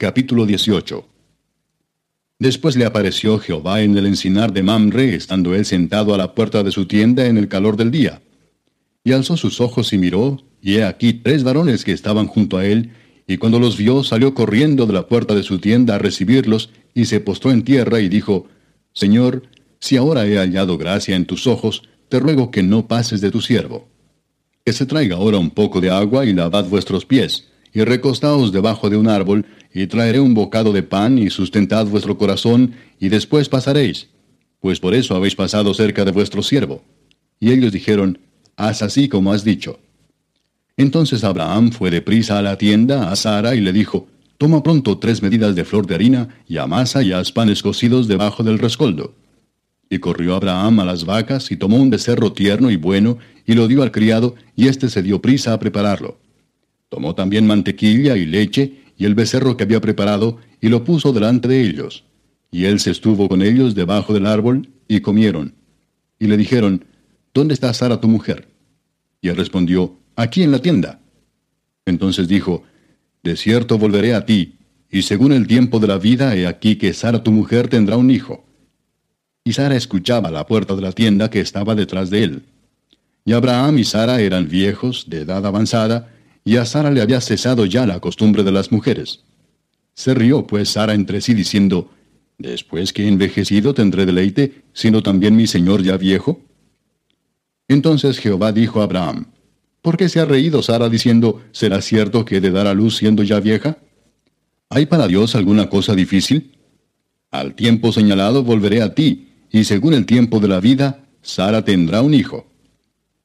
Capítulo 18 Después le apareció Jehová en el encinar de Mamre, estando él sentado a la puerta de su tienda en el calor del día. Y alzó sus ojos y miró, y he aquí tres varones que estaban junto a él, y cuando los vio salió corriendo de la puerta de su tienda a recibirlos, y se postró en tierra y dijo, Señor, si ahora he hallado gracia en tus ojos, te ruego que no pases de tu siervo. Que se traiga ahora un poco de agua y lavad vuestros pies, y recostaos debajo de un árbol, y traeré un bocado de pan, y sustentad vuestro corazón, y después pasaréis, pues por eso habéis pasado cerca de vuestro siervo. Y ellos dijeron, Haz así como has dicho. Entonces Abraham fue deprisa a la tienda a Sara y le dijo, Toma pronto tres medidas de flor de harina, y amasa y haz panes cocidos debajo del rescoldo. Y corrió Abraham a las vacas, y tomó un becerro tierno y bueno, y lo dio al criado, y éste se dio prisa a prepararlo. Tomó también mantequilla y leche, y el becerro que había preparado, y lo puso delante de ellos. Y él se estuvo con ellos debajo del árbol, y comieron. Y le dijeron, ¿Dónde está Sara tu mujer? Y él respondió, Aquí en la tienda. Entonces dijo, De cierto volveré a ti, y según el tiempo de la vida, he aquí que Sara tu mujer tendrá un hijo. Y Sara escuchaba la puerta de la tienda que estaba detrás de él. Y Abraham y Sara eran viejos, de edad avanzada, y a Sara le había cesado ya la costumbre de las mujeres. Se rió pues Sara entre sí diciendo, Después que he envejecido tendré deleite, sino también mi señor ya viejo. Entonces Jehová dijo a Abraham, ¿Por qué se ha reído Sara diciendo, ¿será cierto que he de dar a luz siendo ya vieja? ¿Hay para Dios alguna cosa difícil? Al tiempo señalado volveré a ti, y según el tiempo de la vida, Sara tendrá un hijo.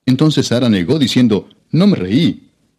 Entonces Sara negó diciendo, No me reí,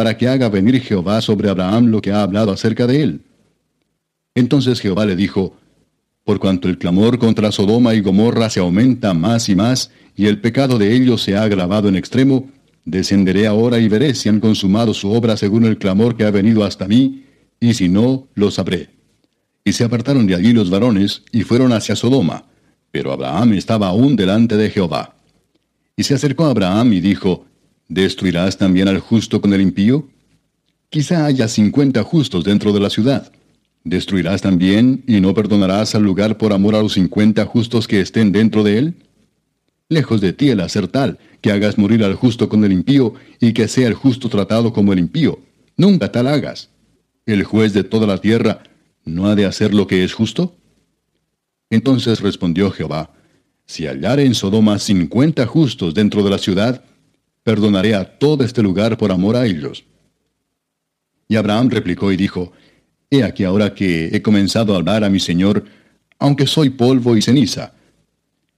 para que haga venir Jehová sobre Abraham lo que ha hablado acerca de él. Entonces Jehová le dijo, Por cuanto el clamor contra Sodoma y Gomorra se aumenta más y más, y el pecado de ellos se ha agravado en extremo, descenderé ahora y veré si han consumado su obra según el clamor que ha venido hasta mí, y si no, lo sabré. Y se apartaron de allí los varones, y fueron hacia Sodoma, pero Abraham estaba aún delante de Jehová. Y se acercó a Abraham y dijo, ¿Destruirás también al justo con el impío? Quizá haya cincuenta justos dentro de la ciudad. ¿Destruirás también y no perdonarás al lugar por amor a los cincuenta justos que estén dentro de él? Lejos de ti el hacer tal, que hagas morir al justo con el impío y que sea el justo tratado como el impío. Nunca tal hagas. El juez de toda la tierra no ha de hacer lo que es justo. Entonces respondió Jehová, Si hallare en Sodoma cincuenta justos dentro de la ciudad, perdonaré a todo este lugar por amor a ellos. Y Abraham replicó y dijo, He aquí ahora que he comenzado a hablar a mi Señor, aunque soy polvo y ceniza.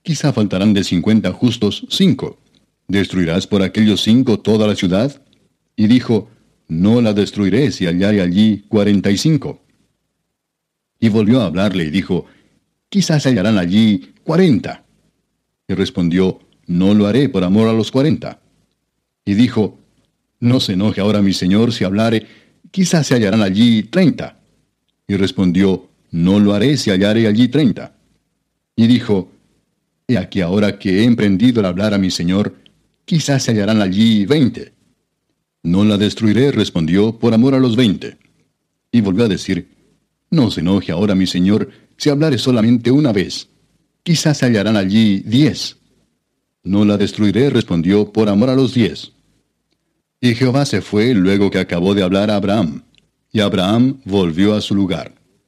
Quizá faltarán de cincuenta justos cinco. ¿Destruirás por aquellos cinco toda la ciudad? Y dijo, No la destruiré si hallare allí cuarenta y cinco. Y volvió a hablarle y dijo, Quizás hallarán allí cuarenta. Y respondió, No lo haré por amor a los cuarenta. Y dijo, No se enoje ahora mi señor si hablare, quizás se hallarán allí treinta. Y respondió, No lo haré si hallare allí treinta. Y dijo, He aquí ahora que he emprendido el hablar a mi señor, quizás se hallarán allí veinte. No la destruiré, respondió, por amor a los veinte. Y volvió a decir, No se enoje ahora mi señor si hablare solamente una vez. Quizás se hallarán allí diez. No la destruiré, respondió, por amor a los diez. Y Jehová se fue luego que acabó de hablar a Abraham, y Abraham volvió a su lugar.